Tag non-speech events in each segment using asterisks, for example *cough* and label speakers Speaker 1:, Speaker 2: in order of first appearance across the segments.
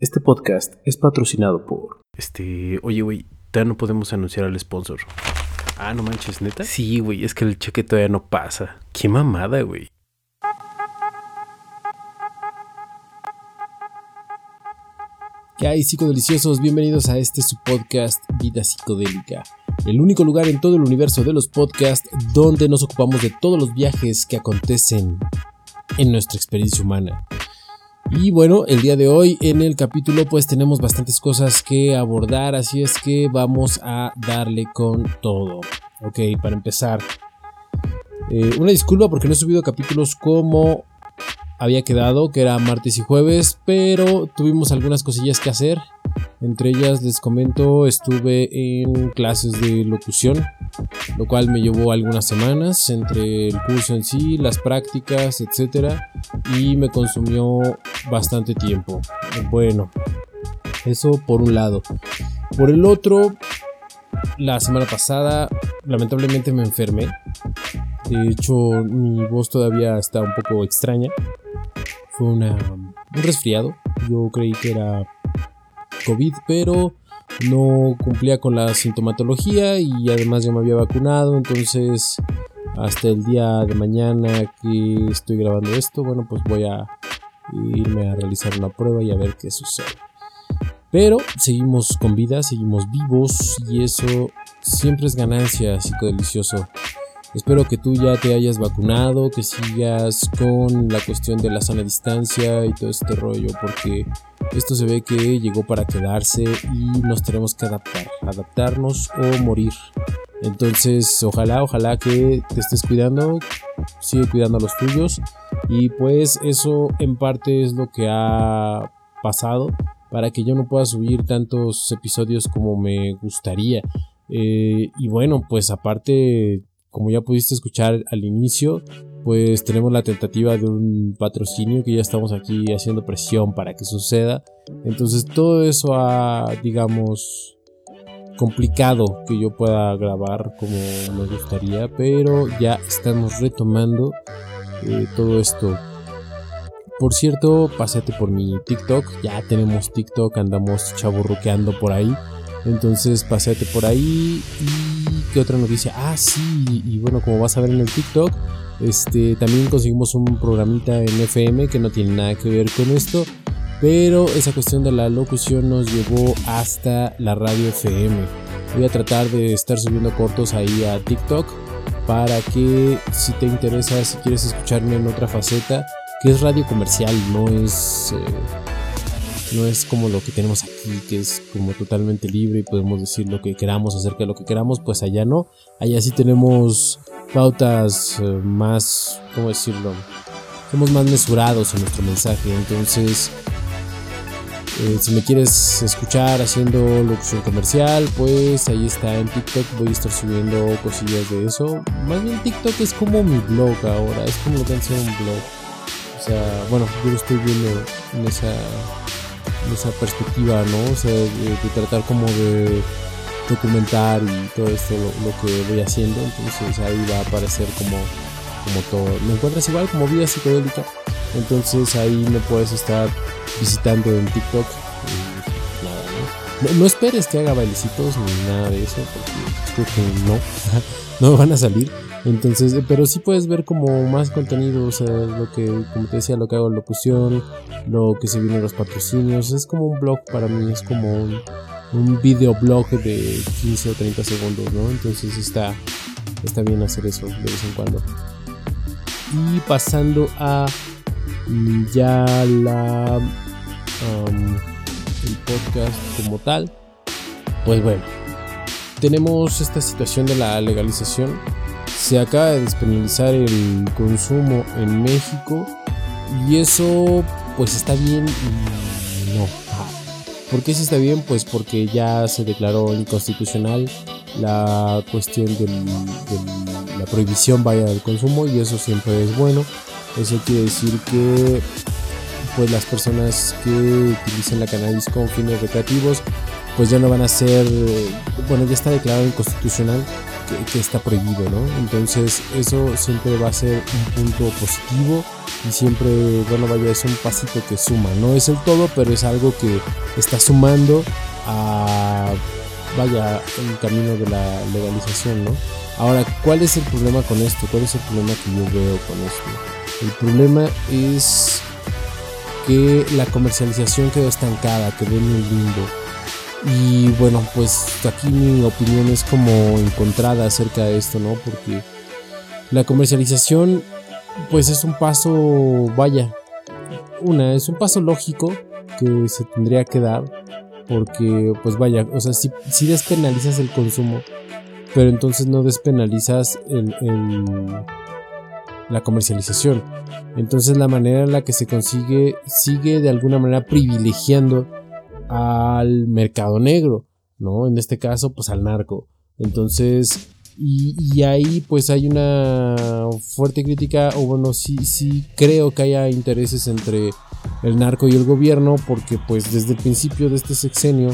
Speaker 1: Este podcast es patrocinado por.
Speaker 2: Este, oye, güey, todavía no podemos anunciar al sponsor. Ah, no manches, neta. Sí, güey, es que el cheque todavía no pasa. Qué mamada, güey.
Speaker 3: ¿Qué hay, psicodeliciosos? Bienvenidos a este su podcast Vida Psicodélica. El único lugar en todo el universo de los podcasts donde nos ocupamos de todos los viajes que acontecen en nuestra experiencia humana. Y bueno, el día de hoy en el capítulo pues tenemos bastantes cosas que abordar, así es que vamos a darle con todo. Ok, para empezar, eh, una disculpa porque no he subido capítulos como había quedado, que era martes y jueves, pero tuvimos algunas cosillas que hacer. Entre ellas les comento, estuve en clases de locución, lo cual me llevó algunas semanas entre el curso en sí, las prácticas, etc. Y me consumió bastante tiempo. Bueno, eso por un lado. Por el otro, la semana pasada lamentablemente me enfermé. De hecho, mi voz todavía está un poco extraña. Fue una, un resfriado. Yo creí que era COVID, pero no cumplía con la sintomatología y además ya me había vacunado. Entonces, hasta el día de mañana que estoy grabando esto, bueno, pues voy a irme a realizar una prueba y a ver qué sucede. Pero seguimos con vida, seguimos vivos y eso siempre es ganancia, psicodelicioso. Espero que tú ya te hayas vacunado, que sigas con la cuestión de la sana distancia y todo este rollo, porque esto se ve que llegó para quedarse y nos tenemos que adaptar, adaptarnos o morir. Entonces, ojalá, ojalá que te estés cuidando, sigue cuidando a los tuyos y pues eso en parte es lo que ha pasado para que yo no pueda subir tantos episodios como me gustaría. Eh, y bueno, pues aparte como ya pudiste escuchar al inicio, pues tenemos la tentativa de un patrocinio que ya estamos aquí haciendo presión para que suceda. Entonces todo eso ha, digamos, complicado que yo pueda grabar como me gustaría, pero ya estamos retomando eh, todo esto. Por cierto, pásate por mi TikTok, ya tenemos TikTok, andamos chaburruqueando por ahí. Entonces pásate por ahí y ¿Qué otra noticia? Ah, sí, y bueno, como vas a ver en el TikTok, este, también conseguimos un programita en FM que no tiene nada que ver con esto, pero esa cuestión de la locución nos llevó hasta la radio FM. Voy a tratar de estar subiendo cortos ahí a TikTok para que si te interesa, si quieres escucharme en otra faceta, que es radio comercial, no es... Eh, no es como lo que tenemos aquí, que es como totalmente libre y podemos decir lo que queramos acerca de lo que queramos, pues allá no. Allá sí tenemos pautas eh, más, ¿cómo decirlo? Somos más mesurados en nuestro mensaje, entonces eh, si me quieres escuchar haciendo locución comercial, pues ahí está en TikTok. Voy a estar subiendo cosillas de eso. Más bien TikTok es como mi blog ahora, es como lo que hacer un blog. O sea, bueno, yo lo estoy viendo en esa esa perspectiva, ¿no? O sea, de, tratar como de documentar y todo esto lo, que voy haciendo, entonces ahí va a aparecer como, como todo. Me encuentras igual como vida psicodélica, entonces ahí me puedes estar visitando en TikTok. ¿no? esperes que haga bailecitos ni nada de eso, porque creo que no, *laughs* no van a salir. Entonces, pero sí puedes ver como más contenido, o sea, lo que, como te decía, lo que hago en locución, lo que se viene en los patrocinios, es como un blog para mí, es como un, un videoblog de 15 o 30 segundos, ¿no? Entonces está, está bien hacer eso de vez en cuando. Y pasando a mm, ya la el podcast como tal, pues bueno, tenemos esta situación de la legalización se acaba de despenalizar el consumo en México y eso pues está bien y no. ¿Por qué sí está bien? Pues porque ya se declaró inconstitucional la cuestión de la prohibición vaya del consumo y eso siempre es bueno. Eso quiere decir que pues las personas que utilicen la cannabis con fines recreativos pues ya no van a ser, bueno ya está declarado inconstitucional que, está prohibido, ¿no? Entonces eso siempre va a ser un punto positivo y siempre, bueno, vaya, es un pasito que suma, no es el todo, pero es algo que está sumando a, vaya, el camino de la legalización, ¿no? Ahora, ¿cuál es el problema con esto? ¿Cuál es el problema que yo veo con esto? El problema es que la comercialización quedó estancada, quedó en el limbo y bueno, pues aquí mi opinión es como encontrada acerca de esto, ¿no? Porque la comercialización, pues es un paso, vaya, una, es un paso lógico que se tendría que dar, porque pues vaya, o sea, si, si despenalizas el consumo, pero entonces no despenalizas el, la comercialización. Entonces la manera en la que se consigue sigue de alguna manera privilegiando al mercado negro, ¿no? En este caso, pues al narco. Entonces, y, ahí pues hay una fuerte crítica, o bueno, sí, sí creo que haya intereses entre el narco y el gobierno, porque pues desde el principio de este sexenio,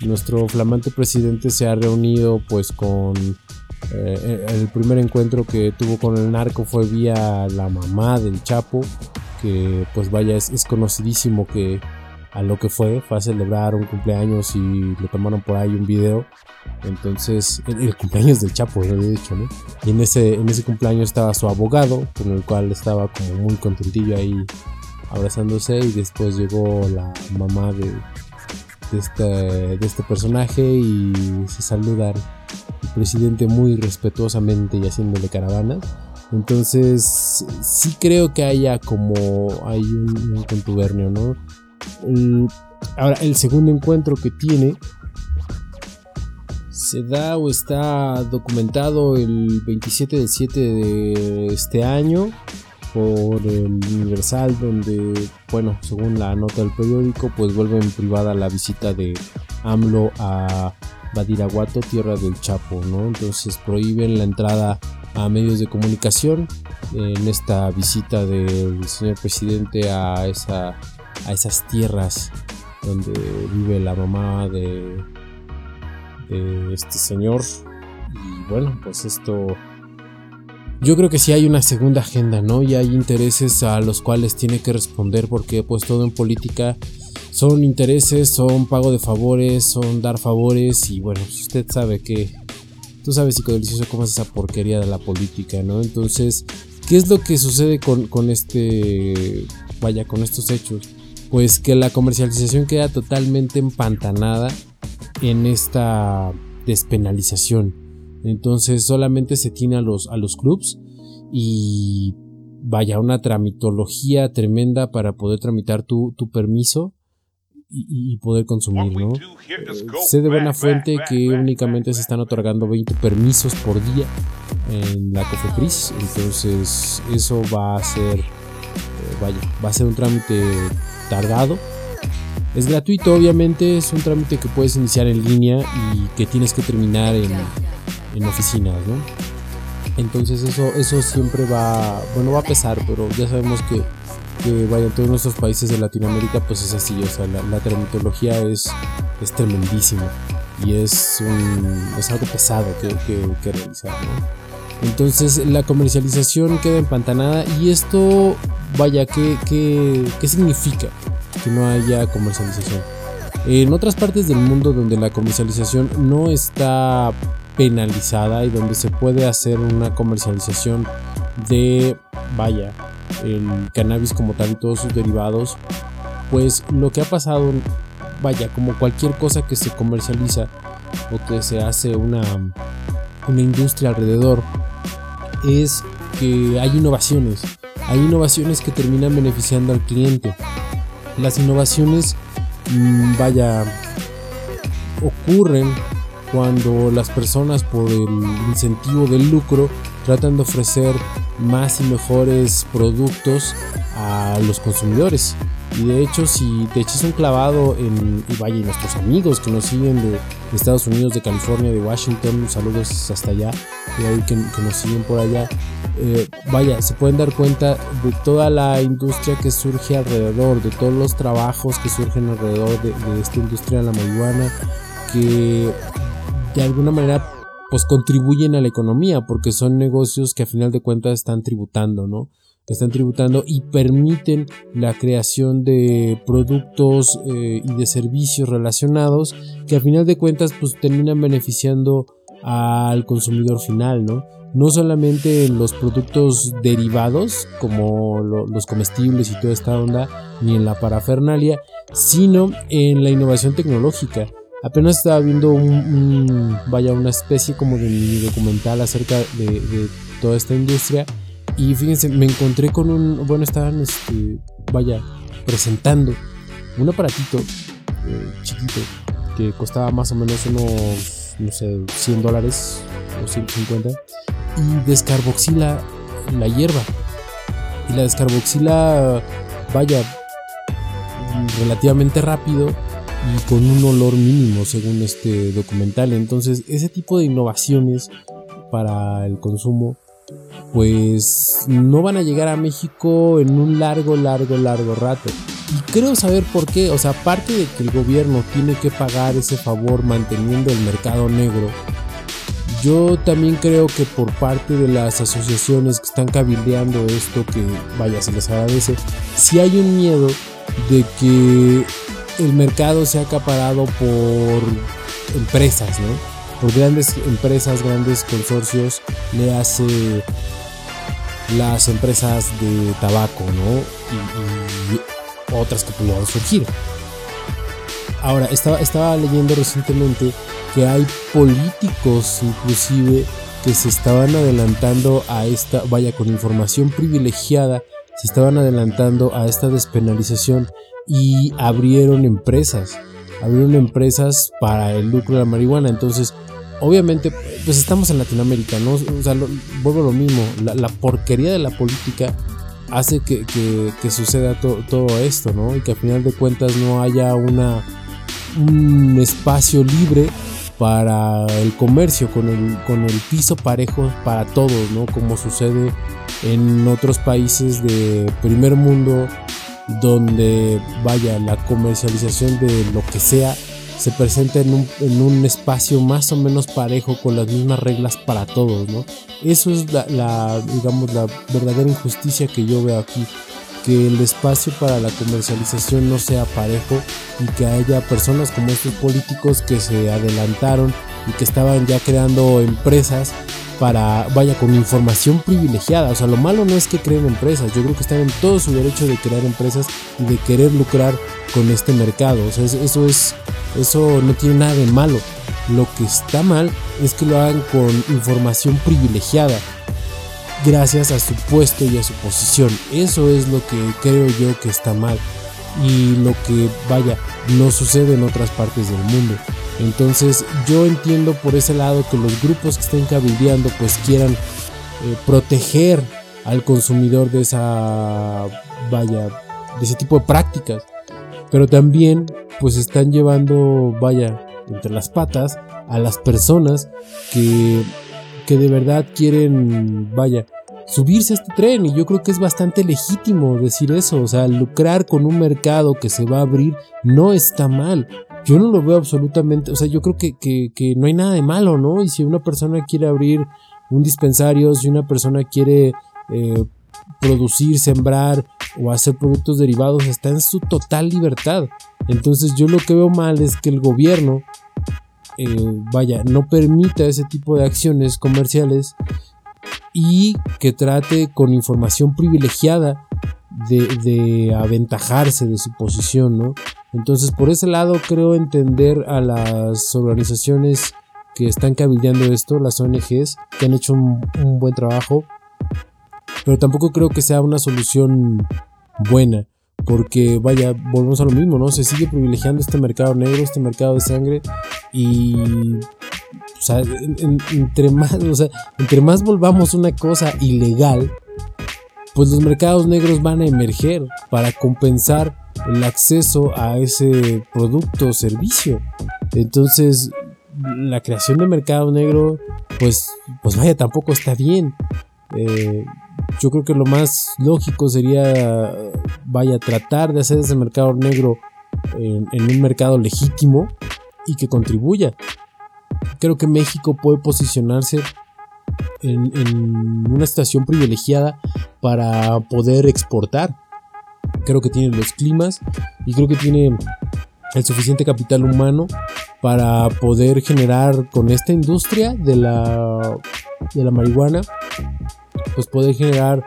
Speaker 3: nuestro flamante presidente se ha reunido pues con... Eh, el primer encuentro que tuvo con el narco fue vía la mamá del Chapo, que pues vaya, es conocidísimo que a lo que fue, fue a celebrar un cumpleaños y le tomaron por ahí un video. Entonces, el, cumpleaños del Chapo, lo he dicho, ¿no? Y en ese, en ese cumpleaños estaba su abogado, con el cual estaba como muy contentillo ahí abrazándose. Y después llegó la mamá de, de, este, de este personaje y se saludan el presidente muy respetuosamente y haciéndole caravanas. Entonces, sí creo que haya como hay un, un contubernio, ¿no? Ahora, el segundo encuentro que tiene se da o está documentado el 27 del 7 de este año por el Universal donde, bueno, según la nota del periódico, pues vuelve en privada la visita de AMLO a Badiraguato, tierra del Chapo, ¿no? Entonces prohíben la entrada a medios de comunicación en esta visita del señor presidente a esa a esas tierras donde vive la mamá de, este señor. Y bueno, pues esto... Yo creo que sí hay una segunda agenda, ¿no? Y hay intereses a los cuales tiene que responder porque pues todo en política son intereses, son pago de favores, son dar favores y bueno, usted sabe que... Tú sabes, psicodelicioso, cómo es esa porquería de la política, ¿no? Entonces, ¿qué es lo que sucede con, con este... Vaya, con estos hechos? Pues que la comercialización queda totalmente empantanada en esta despenalización. Entonces solamente se tiene a los, a los clubs y vaya una tramitología tremenda para poder tramitar tu, permiso y, poder consumir, ¿no? sé de buena fuente que únicamente se están otorgando 20 permisos por día en la COFEPRIS, entonces eso va a ser, eh, vaya, va a ser un trámite tardado. Es gratuito, obviamente, es un trámite que puedes iniciar en línea y que tienes que terminar en, en oficinas, ¿no? Entonces eso, eso siempre va, bueno, va a pesar, pero ya sabemos que, que vaya, en todos nuestros países de Latinoamérica pues es así, o sea, la, la tramitología es, es tremendísima y es, un, es algo pesado que, que, que realizar, ¿no? Entonces la comercialización queda empantanada y esto, vaya, ¿qué, qué, significa que no haya comercialización? En otras partes del mundo donde la comercialización no está penalizada y donde se puede hacer una comercialización de, vaya, el cannabis como tal y todos sus derivados, pues lo que ha pasado, vaya, como cualquier cosa que se comercializa o que se hace una, una industria alrededor, es que hay innovaciones. Hay innovaciones que terminan beneficiando al cliente. Las innovaciones, mm, vaya, ocurren cuando las personas por el incentivo del lucro tratan de ofrecer más y mejores productos a los consumidores. Y de hecho, si te echas un clavado en, y vaya, nuestros amigos que nos siguen de, Estados Unidos, de California, de Washington, saludos hasta allá, y ahí que, nos siguen por allá, eh, vaya, se pueden dar cuenta de toda la industria que surge alrededor, de todos los trabajos que surgen alrededor de, esta industria de la marihuana, que de alguna manera pues contribuyen a la economía porque son negocios que a final de cuentas están tributando, ¿no? Están tributando y permiten la creación de productos eh, y de servicios relacionados que a final de cuentas pues terminan beneficiando al consumidor final, ¿no? No solamente en los productos derivados como los comestibles y toda esta onda, ni en la parafernalia, sino en la innovación tecnológica. Apenas estaba viendo un, vaya, una especie como de mini documental acerca de, toda esta industria y fíjense, me encontré con un, bueno, estaban, este, vaya, presentando un aparatito eh, chiquito que costaba más o menos unos, no sé, 100 dólares o 150 y descarboxila la hierba. Y la descarboxila, vaya, relativamente rápido y con un olor mínimo según este documental. Entonces ese tipo de innovaciones para el consumo pues no van a llegar a México en un largo, largo, largo rato. Y creo saber por qué, o sea, aparte de que el gobierno tiene que pagar ese favor manteniendo el mercado negro, yo también creo que por parte de las asociaciones que están cabildeando esto, que vaya, se les agradece, si hay un miedo de que el mercado sea acaparado por empresas, ¿no? Por grandes empresas, grandes consorcios, le hace las empresas de tabaco, ¿no? Y, otras que pudieran surgir. Ahora, estaba, estaba leyendo recientemente que hay políticos inclusive que se estaban adelantando a esta, vaya, con información privilegiada, se estaban adelantando a esta despenalización y abrieron empresas, abrieron empresas para el lucro de la marihuana. Entonces, obviamente, pues estamos en Latinoamérica, ¿no? O sea, vuelvo a lo mismo, la, porquería de la política hace que, suceda todo esto, ¿no? Y que a final de cuentas no haya una, un espacio libre para el comercio con el, con el piso parejo para todos, ¿no? Como sucede en otros países de primer mundo donde vaya la comercialización de lo que sea se presenta en un, en un, espacio más o menos parejo con las mismas reglas para todos, ¿no? Eso es la, digamos, la verdadera injusticia que yo veo aquí, que el espacio para la comercialización no sea parejo y que haya personas como estos políticos que se adelantaron y que estaban ya creando empresas para, vaya, con información privilegiada. O sea, lo malo no es que creen empresas, yo creo que están en todo su derecho de crear empresas y de querer lucrar con este mercado. O sea, eso es, eso no tiene nada de malo. Lo que está mal es que lo hagan con información privilegiada gracias a su puesto y a su posición. Eso es lo que creo yo que está mal y lo que vaya no sucede en otras partes del mundo. Entonces yo entiendo por ese lado que los grupos que estén cabildeando pues quieran eh, proteger al consumidor de esa vaya de ese tipo de prácticas pero también pues están llevando vaya entre las patas a las personas que que de verdad quieren vaya subirse a este tren y yo creo que es bastante legítimo decir eso, o sea, lucrar con un mercado que se va a abrir no está mal. Yo no lo veo absolutamente, o sea, yo creo que, que, no hay nada de malo, ¿no? Y si una persona quiere abrir un dispensario, si una persona quiere eh, producir, sembrar o hacer productos derivados, está en su total libertad. Entonces yo lo que veo mal es que el gobierno, eh, vaya, no permita ese tipo de acciones comerciales y que trate con información privilegiada de, aventajarse de su posición, ¿no? Entonces, por ese lado, creo entender a las organizaciones que están cabildeando esto, las ONGs, que han hecho un, un buen trabajo, pero tampoco creo que sea una solución buena porque vaya, volvemos a lo mismo, ¿no? Se sigue privilegiando este mercado negro, este mercado de sangre y sea, entre más, o sea, entre más volvamos una cosa ilegal, pues los mercados negros van a emerger para compensar el acceso a ese producto o servicio. Entonces, la creación de mercado negro, pues, pues vaya, tampoco está bien. Eh, yo creo que lo más lógico sería, vaya, tratar de hacer ese mercado negro en, un mercado legítimo y que contribuya. Creo que México puede posicionarse en, una situación privilegiada para poder exportar. Creo que tiene los climas y creo que tiene el suficiente capital humano para poder generar con esta industria de la, de la marihuana, pues poder generar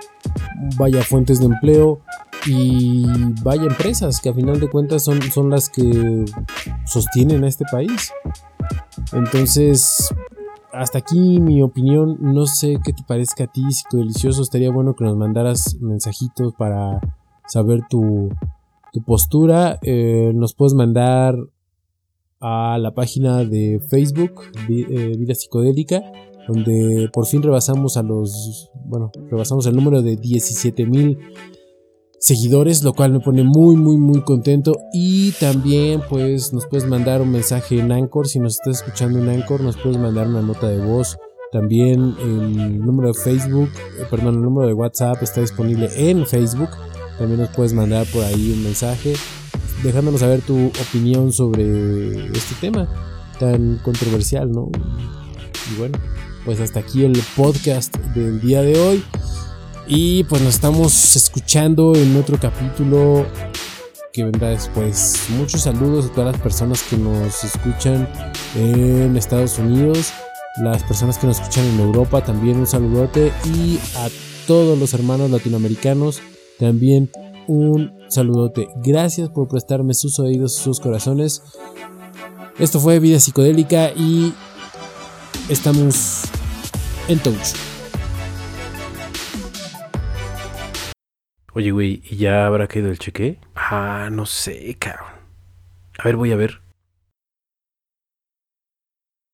Speaker 3: vaya fuentes de empleo y vaya empresas que a final de cuentas son, son las que sostienen a este país. Entonces, hasta aquí mi opinión. No sé qué te parezca a ti, delicioso Estaría bueno que nos mandaras mensajitos para saber tu, tu postura. Eh, nos puedes mandar a la página de Facebook, eh, Vida Psicodélica, donde por fin rebasamos a los, bueno, rebasamos el número de 17 mil seguidores, lo cual me pone muy, muy, muy contento. Y también, pues, nos puedes mandar un mensaje en Anchor. Si nos estás escuchando en Anchor, nos puedes mandar una nota de voz. También el número de Facebook, eh, perdón, el número de WhatsApp está disponible en Facebook. También nos puedes mandar por ahí un mensaje dejándonos saber tu opinión sobre este tema tan controversial, ¿no? Y bueno, pues hasta aquí el podcast del día de hoy. Y pues nos estamos escuchando en otro capítulo que vendrá después. Muchos saludos a todas las personas que nos escuchan en Estados Unidos, las personas que nos escuchan en Europa, también un saludote. Y a todos los hermanos latinoamericanos, también un saludote. Gracias por prestarme sus oídos, sus corazones. Esto fue Vida Psicodélica y estamos en touch.
Speaker 2: Oye, güey, ¿y ya habrá caído el cheque? Ah, no sé, cabrón. A ver, voy a ver.